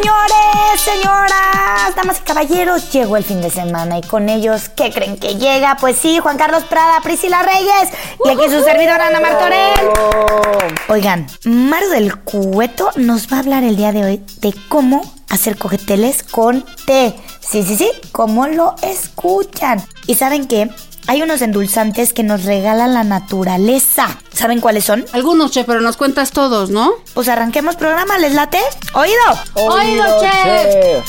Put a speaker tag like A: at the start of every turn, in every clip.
A: Señores, señoras, damas y caballeros, llegó el fin de semana y con ellos, ¿qué creen que llega? Pues sí, Juan Carlos Prada, Priscila Reyes y aquí su servidora Ana Martorell. Oigan, Maru del Cueto nos va a hablar el día de hoy de cómo hacer coqueteles con té. Sí, sí, sí, como lo escuchan. ¿Y saben qué? Hay unos endulzantes que nos regala la naturaleza. ¿Saben cuáles son?
B: Algunos, chef, pero nos cuentas todos, ¿no?
A: Pues arranquemos programa, ¿les late? ¡Oído!
B: ¡Oído, chef!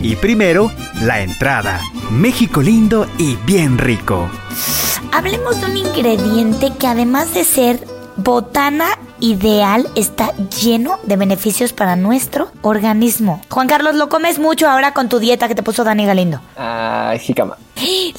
C: Y primero, la entrada. México lindo y bien rico.
A: Hablemos de un ingrediente que además de ser botana ideal está lleno de beneficios para nuestro organismo. Juan Carlos, lo comes mucho ahora con tu dieta que te puso Dani Galindo.
D: Ah, jícama.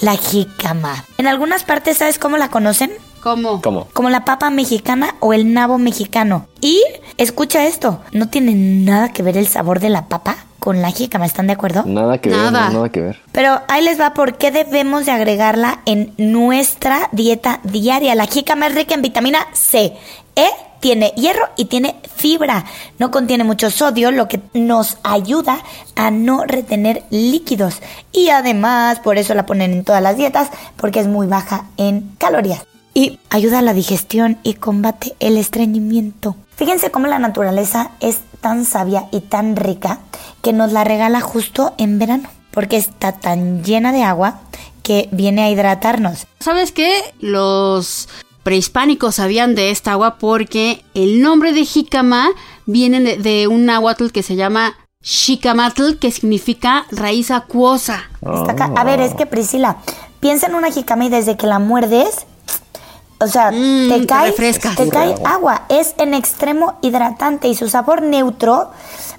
A: La jícama. En algunas partes, ¿sabes cómo la conocen?
B: ¿Cómo?
D: ¿Cómo?
A: Como la papa mexicana o el nabo mexicano. Y escucha esto, no tiene nada que ver el sabor de la papa con la jícama, ¿están de acuerdo?
D: Nada que
B: Nada.
D: ver, no, nada que ver.
A: Pero ahí les va por qué debemos de agregarla en nuestra dieta diaria. La jícama es rica en vitamina C, E, tiene hierro y tiene fibra. No contiene mucho sodio, lo que nos ayuda a no retener líquidos. Y además, por eso la ponen en todas las dietas, porque es muy baja en calorías. Y ayuda a la digestión y combate el estreñimiento. Fíjense cómo la naturaleza es tan sabia y tan rica que nos la regala justo en verano. Porque está tan llena de agua que viene a hidratarnos.
B: ¿Sabes qué? Los prehispánicos sabían de esta agua porque el nombre de jícama viene de, de un náhuatl que se llama xicamatl, que significa raíz acuosa.
A: Está acá. A ver, es que Priscila, piensa en una jicama y desde que la muerdes, o sea,
B: Mm,
A: te
B: te
A: cae, te
D: Sí,
A: cae
D: agua.
A: agua. Es en extremo hidratante y su sabor neutro,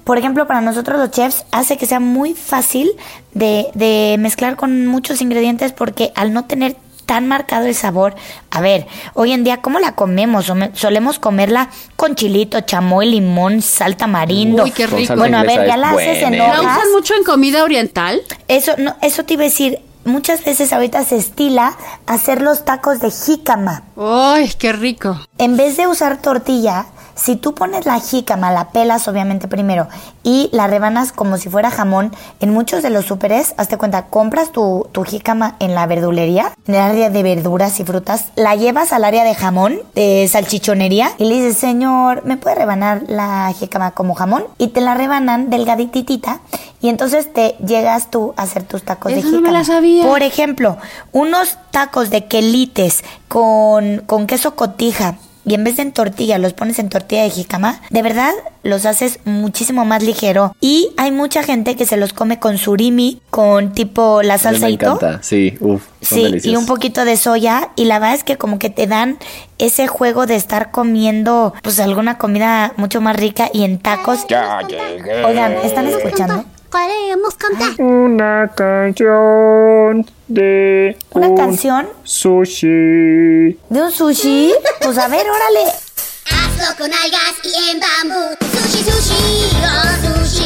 A: por ejemplo, para nosotros los chefs, hace que sea muy fácil de, de mezclar con muchos ingredientes porque al no tener tan marcado el sabor, a ver, hoy en día, ¿cómo la comemos? Solemos comerla con chilito, chamoy, limón, sal tamarindo.
B: Uy, qué rico.
A: Bueno, a ver, ya la haces en
D: buena.
B: ¿La
A: hojas.
B: usan mucho en comida oriental?
A: Eso, no, eso te iba a decir. Muchas veces ahorita se estila hacer los tacos de jícama.
B: ¡Ay, qué rico!
A: En vez de usar tortilla, si tú pones la jícama, la pelas obviamente primero y la rebanas como si fuera jamón, en muchos de los súperes, hazte cuenta, compras tu, tu jícama en la verdulería, en el área de verduras y frutas, la llevas al área de jamón, de salchichonería, y le dices, señor, ¿me puede rebanar la jícama como jamón? Y te la rebanan delgadititita y entonces te llegas tú a hacer tus tacos de
B: Eso no
A: jícama.
B: me la sabía.
A: Por ejemplo, unos tacos de quelites con, con queso cotija y en vez de en tortilla los pones en tortilla de jicama, de verdad los haces muchísimo más ligero. Y hay mucha gente que se los come con surimi, con tipo la salsa
D: me
A: ito.
D: encanta, sí, uff,
A: Sí,
D: deliciosos.
A: y un poquito de soya y la verdad es que como que te dan ese juego de estar comiendo pues alguna comida mucho más rica y en tacos.
D: Ya llegué.
A: Oigan, ¿están escuchando?
E: Queremos cantar.
D: Una canción de
A: Una
D: un
A: canción
D: sushi.
A: de un sushi. Pues a ver, órale.
E: Hazlo con algas y en bambú. Sushi, sushi, oh sushi.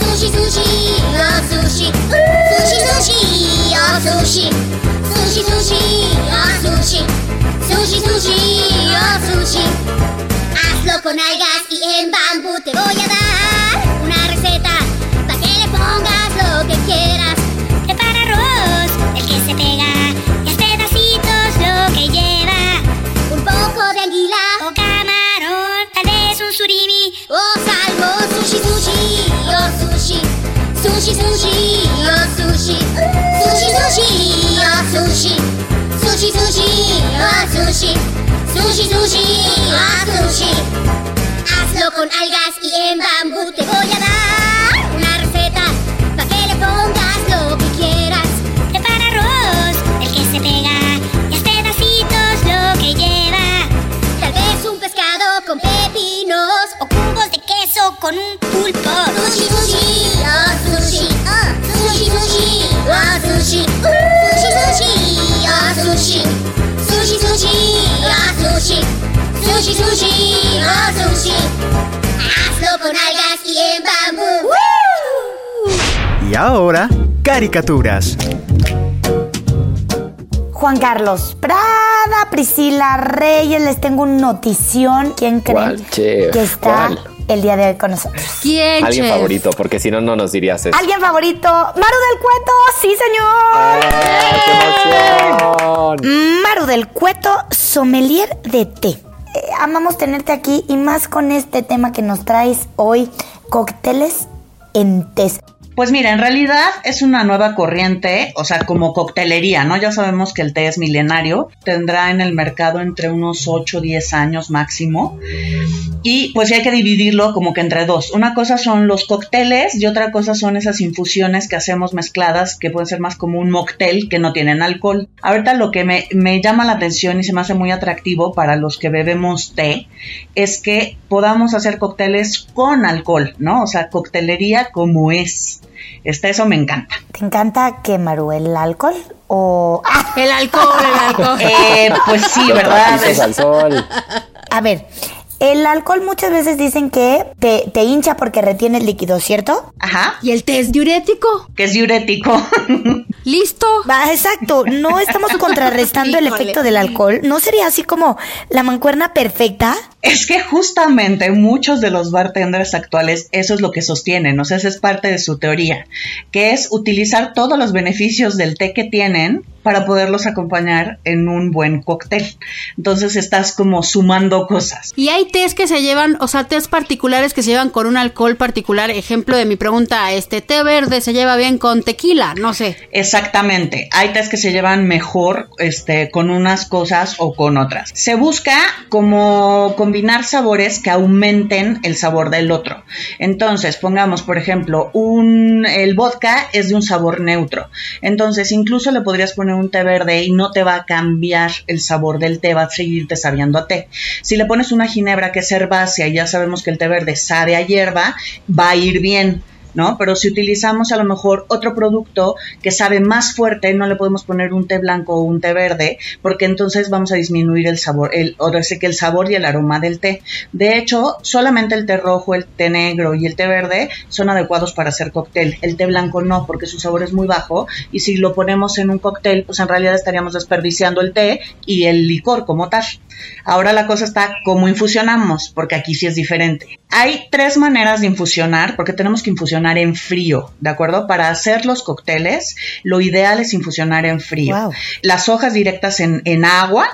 E: Sushi, sushi, oh sushi. Sushi, sushi, oh sushi. Sushi, sushi, oh sushi. Sushi, sushi, oh sushi. Hazlo con algas y en bambú te voy a dar sushi. Sushi, sushi, ah, sushi. Hazlo con algas y en bambú te voy a dar una receta para que le pongas lo que quieras. Prepara arroz, el que se pega y haz pedacitos lo que lleva. Tal vez un pescado con pepinos o cubos de queso con un pulpo. Sushi, sushi, ah, sushi, sushi, sushi, ah, sushi, sushi, sushi, sushi, sushi, sushi. Hazlo con algas y en bambú.
C: Y ahora, caricaturas.
A: Juan Carlos Prada, Priscila Reyes, les tengo una notición. ¿Quién creen
D: ¿Cuál,
A: que está
D: ¿Cuál?
A: El día de hoy con nosotros?
B: ¿Quién,
D: Alguien
B: chef?
D: favorito, porque si no, no nos dirías eso.
A: ¿Alguien favorito? Maru del Cueto, sí señor.
D: ¡Qué emoción!
A: Maru del Cueto, sommelier de té. Eh, amamos tenerte aquí y más con este tema que nos traes hoy, cócteles en té.
F: Pues mira, en realidad es una nueva corriente, o sea, como coctelería, ¿no? Ya sabemos que el té es milenario, tendrá en el mercado entre unos 8 o 10 años máximo. Y pues sí hay que dividirlo como que entre dos. Una cosa son los cócteles y otra cosa son esas infusiones que hacemos mezcladas que pueden ser más como un mocktail que no tienen alcohol. Ahorita lo que me, me llama la atención y se me hace muy atractivo para los que bebemos té es que podamos hacer cócteles con alcohol, ¿no? O sea, coctelería como es. Este, eso me encanta.
A: ¿Te encanta que Maru el alcohol o ¡Ah!
B: El alcohol, el alcohol.
F: Eh, pues sí, ¿verdad?
D: al sol.
A: A ver, el alcohol muchas veces dicen que te, te hincha porque retiene el líquido, ¿cierto?
F: Ajá,
B: ¿Y el té es diurético?
F: que es diurético.
B: ¿Listo?
A: Va, exacto, no estamos contrarrestando el efecto del alcohol. ¿No sería así como la mancuerna perfecta?
F: Es que justamente muchos de los bartenders actuales eso es lo que sostienen, o sea, esa es parte de su teoría, que es utilizar todos los beneficios del té que tienen para poderlos acompañar en un buen cóctel. Entonces estás como sumando cosas.
B: Y hay tés que se llevan, o sea, tés particulares que se llevan con un alcohol particular. Ejemplo de mi pregunta, este té verde se lleva bien con tequila, no sé.
F: Exactamente. Hay tés que se llevan mejor este, con unas cosas o con otras. Se busca como combinar sabores que aumenten el sabor del otro. Entonces, pongamos, por ejemplo, un, el vodka es de un sabor neutro. Entonces, incluso le podrías poner un té verde y no te va a cambiar el sabor del té, va a seguirte sabiendo a té. Si le pones una ginebra que es herbácea y ya sabemos que el té verde sabe a hierba, va a ir bien. ¿No? Pero si utilizamos a lo mejor otro producto que sabe más fuerte, no le podemos poner un té blanco o un té verde, porque entonces vamos a disminuir el sabor, el, o sea, que el sabor y el aroma del té. De hecho, solamente el té rojo, el té negro y el té verde son adecuados para hacer cóctel. El té blanco no, porque su sabor es muy bajo, y si lo ponemos en un cóctel, pues en realidad estaríamos desperdiciando el té y el licor como tal. Ahora la cosa está cómo infusionamos, porque aquí sí es diferente. Hay tres maneras de infusionar, porque tenemos que infusionar en frío, ¿de acuerdo? Para hacer los cócteles, lo ideal es infusionar en frío.
A: Wow.
F: Las hojas directas en, en agua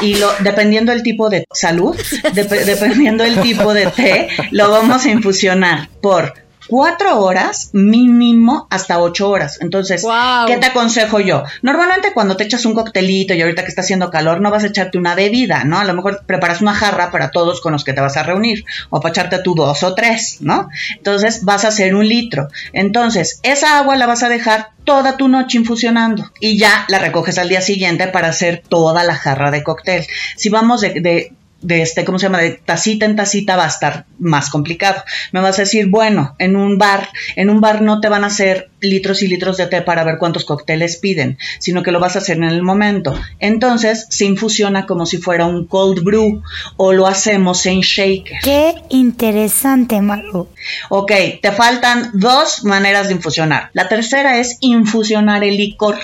F: y lo, dependiendo del tipo de salud, dep- dependiendo del tipo de té, lo vamos a infusionar por cuatro horas mínimo hasta ocho horas. Entonces,
B: Wow.
F: ¿qué te aconsejo yo? Normalmente cuando te echas un coctelito y ahorita que está haciendo calor, no vas a echarte una bebida, ¿no? A lo mejor preparas una jarra para todos con los que te vas a reunir o para echarte tú dos o tres, ¿no? Entonces vas a hacer un litro. Entonces, esa agua la vas a dejar toda tu noche infusionando y ya la recoges al día siguiente para hacer toda la jarra de cóctel. Si vamos de, de de este, ¿cómo se llama? De tacita en tacita va a estar más complicado. Me vas a decir, bueno, en un bar, en un bar no te van a hacer litros y litros de té para ver cuántos cócteles piden, sino que lo vas a hacer en el momento. Entonces se infusiona como si fuera un cold brew o lo hacemos en shaker.
A: Qué interesante, Maru.
F: Ok, te faltan dos maneras de infusionar. La tercera es infusionar el licor.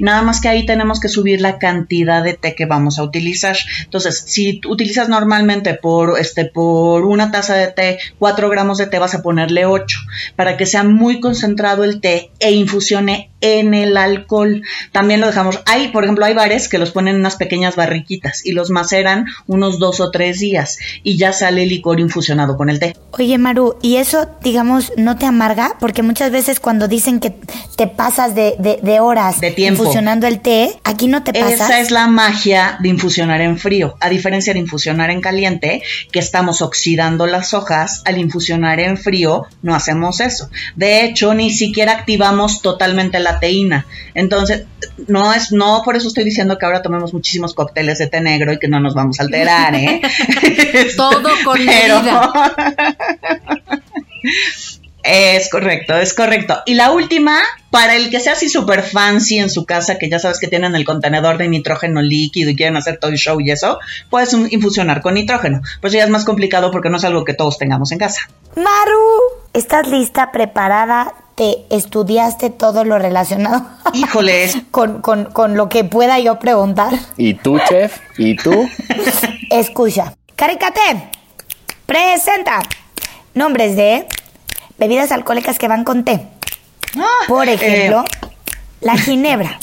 F: Nada más que ahí tenemos que subir la cantidad de té que vamos a utilizar. Entonces, si utilizas normalmente por, este, por una taza de té, 4 gramos de té, vas a ponerle 8 para que sea muy concentrado el té e infusione en el alcohol. También lo dejamos. Hay, por ejemplo, hay bares que los ponen en unas pequeñas barriquitas y los maceran unos dos o tres días y ya sale el licor infusionado con el té.
A: Oye, Maru, ¿y eso, digamos, no te amarga? Porque muchas veces cuando dicen que te pasas de, de- de horas
F: De tiempo.
A: infusionando el té, aquí no te pasas.
F: Esa es la magia de infusionar en frío, a diferencia de infusionar en caliente, que estamos oxidando las hojas, al infusionar en frío no hacemos eso. De hecho, ni siquiera activamos totalmente la teína. Entonces, no es, no por eso estoy diciendo que ahora tomemos muchísimos cócteles de té negro y que no nos vamos a alterar, ¿eh?
B: Todo con
F: Pero-. Es correcto, es correcto. Y la última, para el que sea así súper fancy en su casa, que ya sabes que tienen el contenedor de nitrógeno líquido y quieren hacer todo el show y eso, puedes un- infusionar con nitrógeno. Pues ya es más complicado porque no es algo que todos tengamos en casa.
A: Maru, ¿estás lista, preparada? ¿Te estudiaste todo lo relacionado
F: Híjoles,
A: con, con, con lo que pueda yo preguntar?
D: ¿Y tú, chef? ¿Y tú?
A: Escucha. Caricate, presenta nombres de bebidas alcohólicas que van con té. Por
F: eh,
A: ejemplo, la ginebra,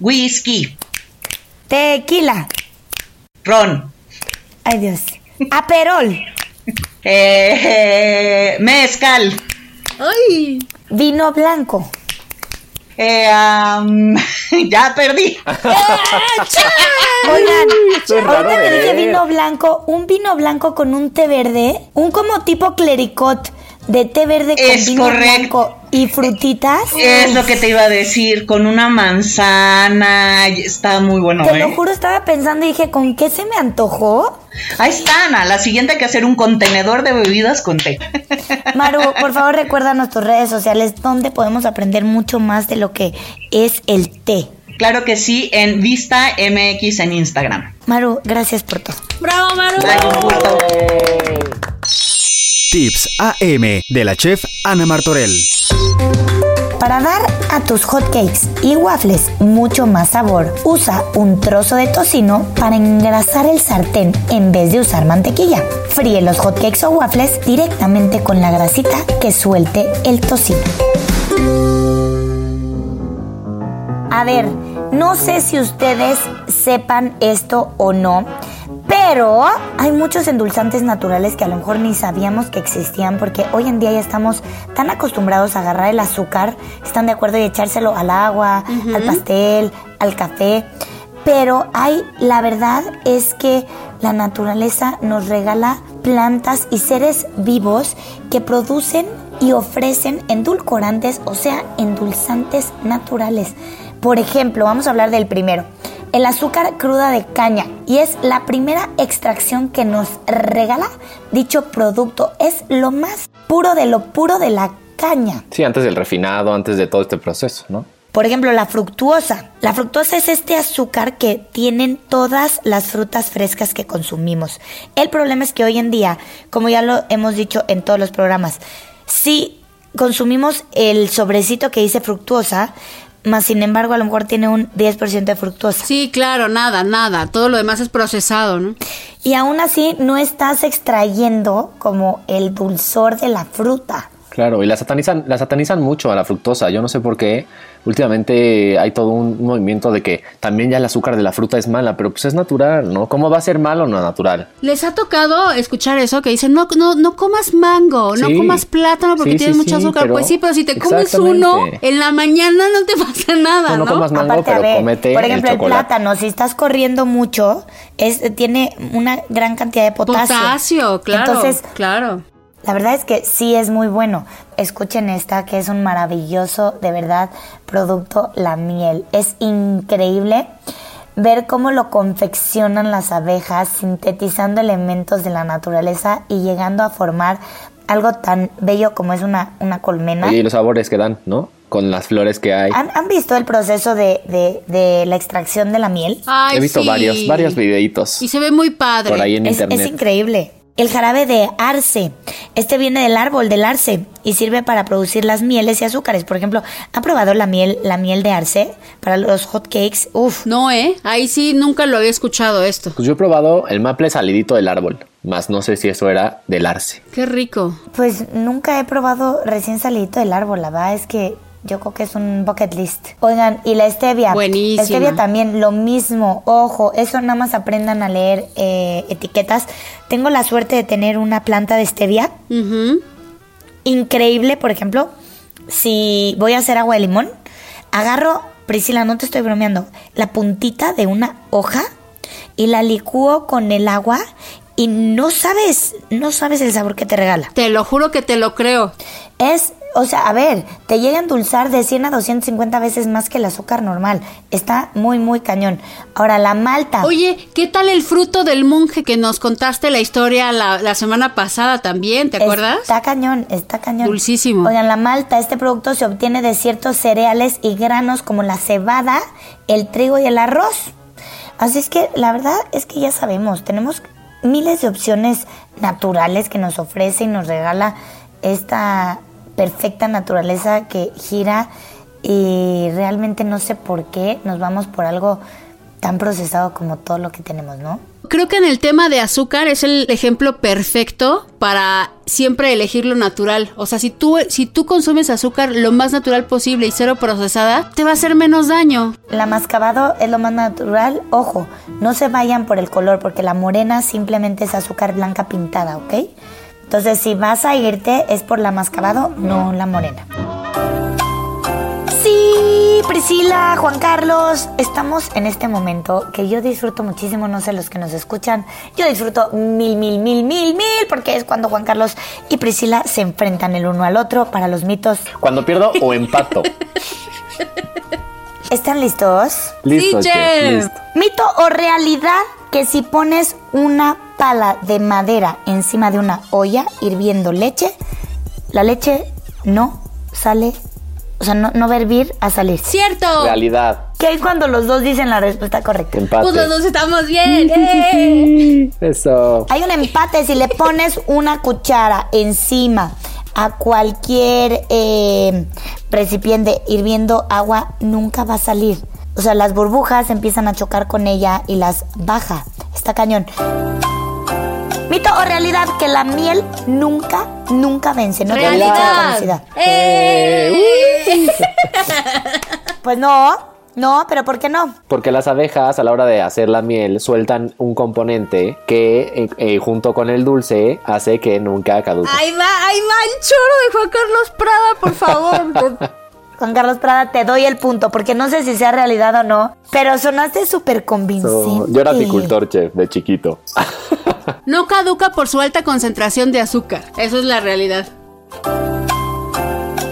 F: whisky,
A: tequila,
F: ron,
A: ay Dios, aperol,
F: eh, mezcal,
B: Ay,
A: vino blanco,
F: eh, ya perdí.
A: Oigan, ahorita que
D: de
A: dije vino blanco, un vino blanco con un té verde, un como tipo clericot de té verde con
F: Es
A: vino
F: correcto.
A: blanco y frutitas.
F: Es lo que te iba a decir, con una manzana, está muy bueno,
A: Te
F: ¿eh?
A: lo juro, estaba pensando y dije, ¿con qué se me antojó?
F: Ahí está, Ana. La siguiente hay que hacer un contenedor de bebidas con té.
A: Maru, por favor recuérdanos tus redes sociales donde podemos aprender mucho más de lo que es el té.
F: Claro que sí, en Vista MX en Instagram.
A: Maru, gracias por todo.
B: bravo, Maru.
F: Ay, un gusto.
C: Tips AM de la chef Ana Martorell.
A: Para dar a tus hotcakes y waffles mucho más sabor, usa un trozo de tocino para engrasar el sartén en vez de usar mantequilla. Fríe los hotcakes o waffles directamente con la grasita que suelte el tocino. A ver, no sé si ustedes sepan esto o no, pero hay muchos endulzantes naturales que a lo mejor ni sabíamos que existían porque hoy en día ya estamos tan acostumbrados a agarrar el azúcar, están de acuerdo y echárselo al agua, al pastel, al café. Pero hay, la verdad es que la naturaleza nos regala plantas y seres vivos que producen y ofrecen endulcorantes, o sea, endulzantes naturales. Por ejemplo, vamos a hablar del primero, el azúcar cruda de caña. Y es la primera extracción que nos regala dicho producto. Es lo más puro de lo puro de la caña.
D: Sí, antes del refinado, antes de todo este proceso, ¿no?
A: Por ejemplo, la fructuosa. La fructuosa es este azúcar que tienen todas las frutas frescas que consumimos. El problema es que hoy en día, como ya lo hemos dicho en todos los programas, si consumimos el sobrecito que dice fructuosa, más sin embargo a lo mejor tiene un 10% de fructuosa.
B: Sí, claro, nada, nada. Todo lo demás es procesado, ¿no?
A: Y aún así no estás extrayendo como el dulzor de la fruta.
D: Claro, y la satanizan, la satanizan mucho a la fructosa. Yo no sé por qué. Últimamente hay todo un movimiento de que también ya el azúcar de la fruta es mala, pero pues es natural, ¿no? ¿Cómo va a ser malo o no natural?
B: ¿Les ha tocado escuchar eso? Que dicen, no, no, no comas mango, no comas plátano porque
D: Sí,
B: tienes
D: sí,
B: mucho
D: sí,
B: azúcar.
D: pero-
B: Pues sí, pero si te comes uno, en la mañana no te pasa nada,
D: No,
B: ¿no?
D: no comas mango,
A: Aparte,
D: pero
A: ver,
D: comete
A: por ejemplo,
D: el
A: plátano, si estás corriendo mucho, es, tiene una gran cantidad de potasio.
B: Potasio, claro,
A: Entonces,
B: claro.
A: La verdad es que sí es muy bueno. Escuchen esta, que es un maravilloso, de verdad, producto, la miel. Es increíble ver cómo lo confeccionan las abejas, sintetizando elementos de la naturaleza y llegando a formar algo tan bello como es una, una colmena.
D: Y los sabores que dan, ¿no? Con las flores que hay.
A: ¿Han, han visto el proceso de, de- de la extracción de la miel?
B: Ay,
D: He visto
B: sí.
D: varios, varios videitos
B: Y se ve muy padre.
D: por ahí en
A: Es,
D: internet.
A: es increíble. El jarabe de arce. Este viene del árbol del arce y sirve para producir las mieles y azúcares. Por ejemplo, ¿han probado la miel, la miel de arce para los hot cakes? Uf.
B: No, ¿eh? Ahí sí nunca lo había escuchado esto.
D: Pues yo he probado el maple salidito del árbol, más no sé si eso era del arce.
B: Qué rico.
A: Pues nunca he probado recién salidito del árbol. La verdad es que Yo creo que es un bucket list. Oigan, y la stevia.
B: Buenísima.
A: La stevia también, lo mismo. Ojo, eso nada más aprendan a leer eh, etiquetas. Tengo la suerte de tener una planta de stevia increíble, por ejemplo, si voy a hacer agua de limón, agarro, Priscila, no te estoy bromeando, la puntita de una hoja y la licúo con el agua y no sabes, no sabes el sabor que te regala.
B: Te lo juro que te lo creo.
A: Es, o sea, a ver, te llega a endulzar de 100 a 250 veces más que el azúcar normal. Está muy, muy cañón. Ahora, la malta.
B: Oye, ¿qué tal el fruto del monje que nos contaste la historia la, la semana pasada también? ¿Te acuerdas?
A: Está cañón, está cañón.
B: Dulcísimo.
A: Oigan, la malta, este producto se obtiene de ciertos cereales y granos como la cebada, el trigo y el arroz. Así es que la verdad es que ya sabemos, tenemos miles de opciones naturales que nos ofrece y nos regala esta perfecta naturaleza que gira y realmente no sé por qué nos vamos por algo tan procesado como todo lo que tenemos, ¿no?
B: Creo que en el tema de azúcar es el ejemplo perfecto para siempre elegir lo natural. O sea, si tú, si tú consumes azúcar lo más natural posible y cero procesada, te va a hacer menos daño.
A: La mascabado es lo más natural. Ojo, no se vayan por el color porque la morena simplemente es azúcar blanca pintada, ¿ok? Entonces, si vas a irte es por la mascabado, no la morena. Sí, Priscila, Juan Carlos, estamos en este momento que yo disfruto muchísimo, no sé los que nos escuchan, yo disfruto mil, mil, mil, mil, mil, porque es cuando Juan Carlos y Priscila se enfrentan el uno al otro para los mitos.
D: Cuando pierdo o empato.
A: ¿Están listos?
D: Listo,
B: Sí,
D: listo.
A: Mito o realidad que si pones una pala de madera encima de una olla hirviendo leche, la leche no sale, o sea, no, no va a hervir a salir.
B: ¡Cierto!
D: Realidad.
A: ¿Qué hay cuando los dos dicen la respuesta correcta?
D: Empate.
B: Pues los dos estamos bien. ¡eh!
D: Eso.
A: Hay un empate si le pones una cuchara encima a cualquier eh, recipiente hirviendo agua, nunca va a salir. O sea, las burbujas empiezan a chocar con ella y las baja. Está cañón. Mito o realidad que la miel nunca, nunca vence. No tiene caducidad.
B: ¡Eh!
A: Pues no, no, pero ¿por qué no?
D: Porque las abejas a la hora de hacer la miel sueltan un componente que eh, eh, junto con el dulce hace que nunca caduque.
B: Ahí va, ahí va el choro de Juan Carlos Prada, por favor.
A: Juan Carlos Prada, te doy el punto, porque no sé si sea realidad o no, pero sonaste súper
D: So,
A: convincente.
D: yo era apicultor, chef, de chiquito.
B: No caduca por su alta concentración de azúcar. Eso es la realidad.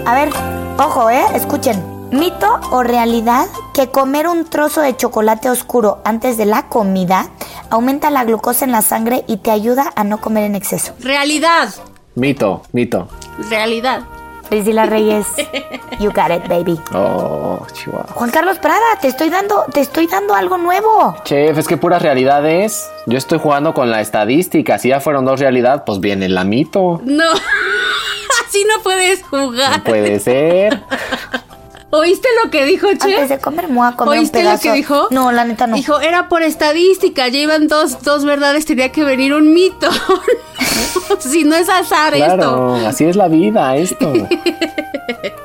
A: A ver, ojo, ¿eh? Escuchen. ¿Mito o realidad que comer un trozo de chocolate oscuro antes de la comida aumenta la glucosa en la sangre y te ayuda a no comer en exceso?
B: Realidad.
D: Mito, mito.
B: Realidad.
A: Priscila Reyes, you got it, baby.
D: Oh, chihuahua.
A: Juan Carlos Prada, te estoy dando, te estoy dando algo nuevo.
D: Chef, es que puras realidades. Yo estoy jugando con la estadística. Si ya fueron dos realidad, pues viene la mito.
B: No. Así no puedes jugar.
D: No puede ser.
B: ¿Oíste lo que dijo, Che?
A: Antes de comer, me voy a comer un
B: ¿Oíste lo que dijo?
A: No, la neta no.
B: Dijo, era por estadística, ya iban dos, dos verdades, tenía que venir un mito. si no es azar
D: Claro, así es la vida, esto.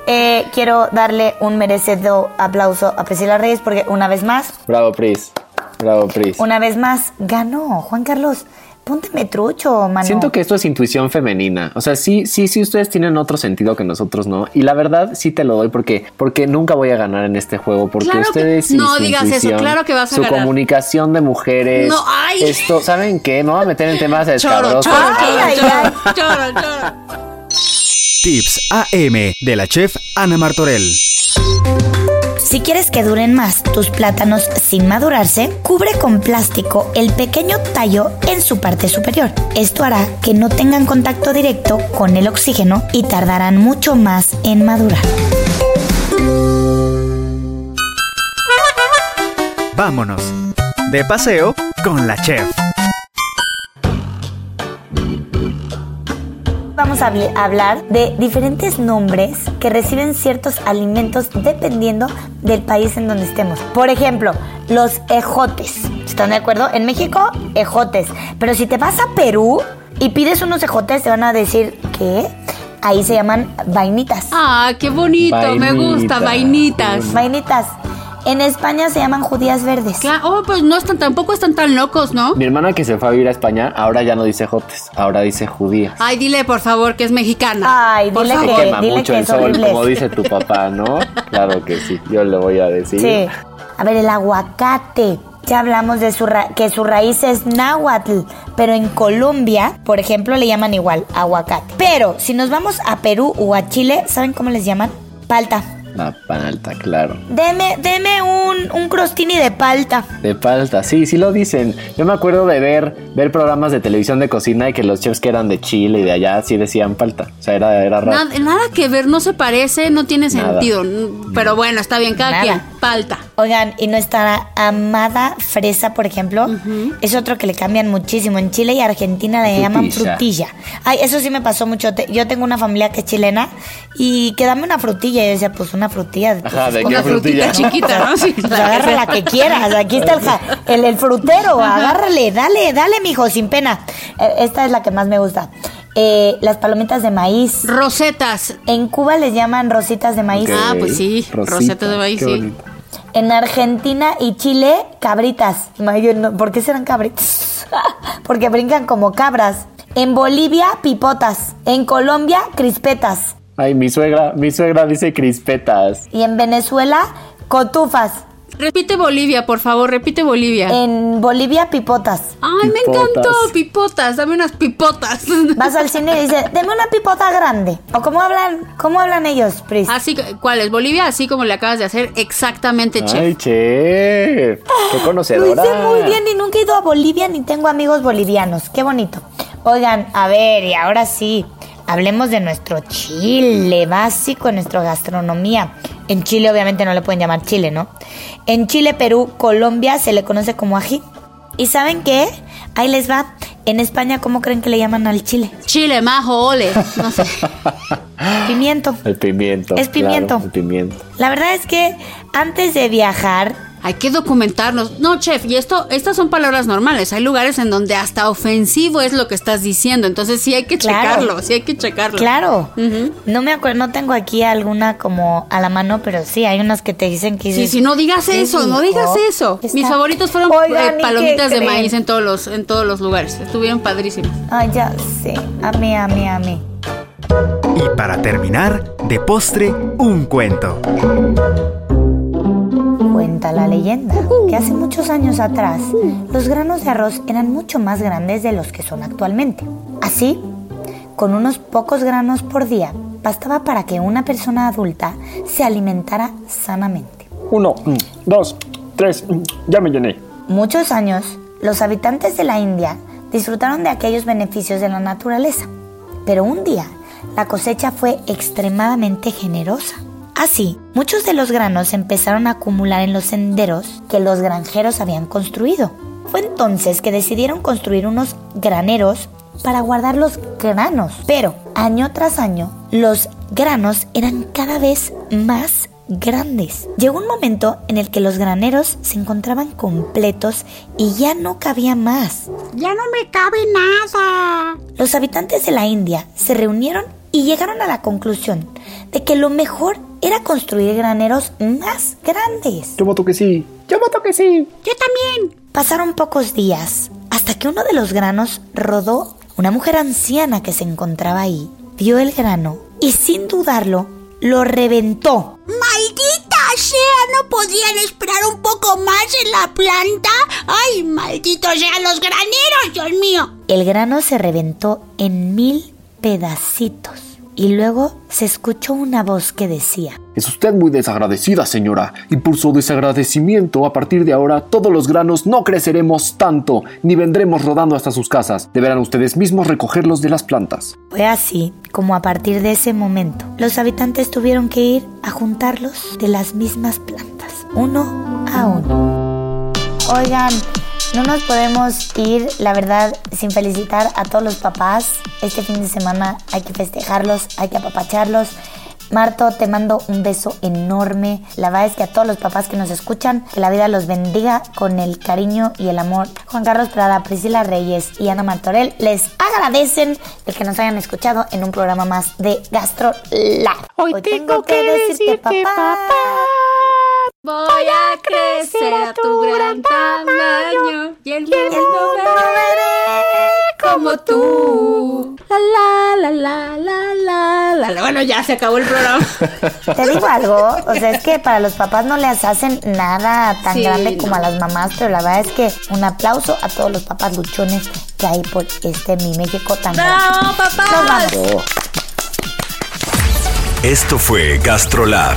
A: Eh, quiero darle un merecido aplauso a Priscila Reyes porque una vez más,
D: Bravo, Pris. Bravo, Pris.
A: una vez más, ganó. Juan Carlos, pónteme trucho, mano.
D: Siento que esto es intuición femenina. O sea, sí, sí, sí, ustedes tienen otro sentido que nosotros no. Y la verdad, sí te lo doy porque, porque nunca voy a ganar en este juego. Porque
B: Claro que-
D: ustedes sí,
B: no
D: su
B: digas eso,
D: intuición,
B: claro que vas a
D: Su
B: ganar.
D: comunicación de mujeres.
B: No, ay.
D: Esto, ¿saben qué? No voy a meter en temas escabrosos.
B: choro, choro, choro, choro, choro.
C: Tips AM de la chef Ana Martorell.
A: Si quieres que duren más tus plátanos sin madurarse, cubre con plástico el pequeño tallo en su parte superior. Esto hará que no tengan contacto directo con el oxígeno y tardarán mucho más en madurar.
C: Vámonos. De paseo con la chef.
A: Vamos a habl- hablar de diferentes nombres que reciben ciertos alimentos dependiendo del país en donde estemos. Por ejemplo, los ejotes. ¿Están de acuerdo? En México, ejotes. Pero si te vas a Perú y pides unos ejotes, te van a decir, ¿qué? ahí se llaman vainitas.
B: Ah, qué bonito, me gusta,
D: Vainita.
B: vainitas.
A: Vainitas. En España se llaman judías verdes.
B: Claro, oh, pues no están, tampoco están tan locos, ¿no?
D: Mi hermana que se fue a vivir a España, ahora ya no dice jotes, ahora dice judías.
B: Ay, dile por favor que es mexicana.
A: Ay,
B: Por
A: dile
B: favor.
A: que-
D: Se quema
A: dile
D: mucho
A: que
D: el
A: es
D: sol,
A: horrible.
D: como dice tu papá, ¿no? Claro que sí, yo le voy a decir.
A: Sí. A ver, el aguacate. Ya hablamos de su ra- que su raíz es náhuatl, pero en Colombia, por ejemplo, le llaman igual aguacate. Pero si nos vamos a Perú o a Chile, ¿saben cómo les llaman? Palta.
D: La palta, claro.
A: Deme, deme un, un crostini de palta.
D: De palta, sí, sí lo dicen. Yo me acuerdo de ver, ver programas de televisión de cocina y que los chefs que eran de Chile y de allá sí decían palta. O sea, era, era raro.
B: Nada, nada que ver, no se parece, no tiene
D: Nada.
B: sentido. Pero bueno, está bien, cada quien. Palta.
A: Oigan, y nuestra amada fresa, por ejemplo, es otro que le cambian muchísimo. En Chile y Argentina le llaman
D: Frutilla.
A: Ay, eso sí me pasó mucho. Yo tengo una familia que es chilena y que dame una frutilla. Y yo decía, pues una frutilla. pues,
D: Ajá, ¿de
A: es
D: qué
B: Una
D: frutilla?
B: chiquita, ¿no? Sí,
A: Pues
B: la que
A: agarra la que quieras. Aquí está el, ja- el, el frutero. Agárrale, dale, dale, mijo, sin pena. Eh, Esta es la que más me gusta. Eh, las palomitas de maíz.
B: Rosetas.
A: En Cuba les llaman rositas de maíz.
B: Ah, pues sí,
D: Rosita,
B: roseta de maíz,
D: qué
B: sí.
D: bonito.
A: En Argentina y Chile, cabritas. ¿Por qué serán cabritas? Porque brincan como cabras. En Bolivia, pipotas. En Colombia, crispetas.
D: Ay, mi suegra, mi suegra dice crispetas.
A: Y en Venezuela, cotufas.
B: Repite Bolivia, por favor, repite Bolivia.
A: En Bolivia, pipotas.
B: Ay, me
D: Pipotas.
B: encantó, pipotas, dame unas pipotas.
A: Vas al cine y dices, deme una pipota grande. ¿O cómo hablan, cómo hablan ellos, Pris?
B: Así, que- ¿cuál es? Bolivia, así como le acabas de hacer, exactamente, chef.
D: Ay, chef. Qué
A: Lo
D: conocedora.
A: hice muy bien y nunca he ido a Bolivia ni tengo amigos bolivianos. Qué bonito. Oigan, a ver, y ahora sí, hablemos de nuestro chile básico, nuestra gastronomía. En Chile obviamente no le pueden llamar chile, ¿no? En Chile, Perú, Colombia se le conoce como ají. ¿Y saben qué? Ahí les va. En España, ¿cómo creen que le llaman al chile?
B: Chile, majo, ole. No sé.
A: Pimiento.
D: El pimiento.
A: Es pimiento.
D: claro, el pimiento.
A: La verdad es que antes de viajar,
B: Hay que documentarnos. No, chef, y esto, estas son palabras normales. Hay lugares en donde hasta ofensivo es lo que estás diciendo. Entonces sí hay que
A: Claro.
B: checarlo, sí hay que checarlo.
A: Claro. No me acuerdo, no tengo aquí alguna como a la mano, pero sí, hay unas que te dicen que
B: Sí,
A: dices,
B: sí, no digas
A: ¿qué
B: eso, no
A: dijo?
B: digas eso.
A: Está-
B: Mis favoritos fueron
A: Oigan,
B: eh,
A: ¿y qué
B: palomitas de
A: creen?
B: maíz en todos los, en todos los lugares. Estuvieron padrísimas.
A: Ay, ya sé. A mí, a mí, a mí.
C: Y para terminar, de postre, un cuento.
A: Cuenta la leyenda que hace muchos años atrás los granos de arroz eran mucho más grandes de los que son actualmente. Así, con unos pocos granos por día, bastaba para que una persona adulta se alimentara sanamente.
D: Uno, mm, dos, tres, mm, ya me llené.
A: Muchos años, los habitantes de la India disfrutaron de aquellos beneficios de la naturaleza, pero un día la cosecha fue extremadamente generosa. Así, muchos de los granos empezaron a acumular en los senderos que los granjeros habían construido. Fue entonces que decidieron construir unos graneros para guardar los granos. Pero año tras año, los granos eran cada vez más grandes. Llegó un momento en el que los graneros se encontraban completos y ya no cabía más.
B: Ya no me cabe nada.
A: Los habitantes de la India se reunieron y llegaron a la conclusión de que lo mejor era construir graneros más grandes.
D: Yo voto que sí. Yo voto que sí.
B: Yo también.
A: Pasaron pocos días hasta que uno de los granos rodó. Una mujer anciana que se encontraba ahí vio el grano y sin dudarlo lo reventó.
G: ¡Maldita sea! ¿No podían esperar un poco más en la planta? ¡Ay, malditos sean los graneros, Dios mío!
A: El grano se reventó en mil pedacitos y luego se escuchó una voz que decía,
D: Es usted muy desagradecida, señora, y por su desagradecimiento, a partir de ahora, todos los granos no creceremos tanto, ni vendremos rodando hasta sus casas. Deberán ustedes mismos recogerlos de las plantas.
A: Fue así como a partir de ese momento los habitantes tuvieron que ir a juntarlos de las mismas plantas, uno a uno. Oigan, no nos podemos ir, la verdad, sin felicitar a todos los papás. Este fin de semana hay que festejarlos, hay que apapacharlos. Marto, te mando un beso enorme. La verdad es que a todos los papás que nos escuchan, que la vida los bendiga con el cariño y el amor. Juan Carlos Prada, Priscila Reyes y Ana Martorell les agradecen de que nos hayan escuchado en un programa más de Gastro Lab.
B: Hoy tengo que decirte, papá. Voy a crecer a tu gran tamaño y el mundo veré como tú. La la la la la la la. Bueno, ya se acabó el programa.
A: Te digo algo, o sea, es que para los papás no les hacen nada tan
B: Sí,
A: grande como
B: no.
A: a las mamás, pero la verdad es que un aplauso a todos los papás luchones que hay por este mi México tan grande.
B: ¡Bravo, papás!
A: Nos vamos.
H: Esto fue Gastrolab,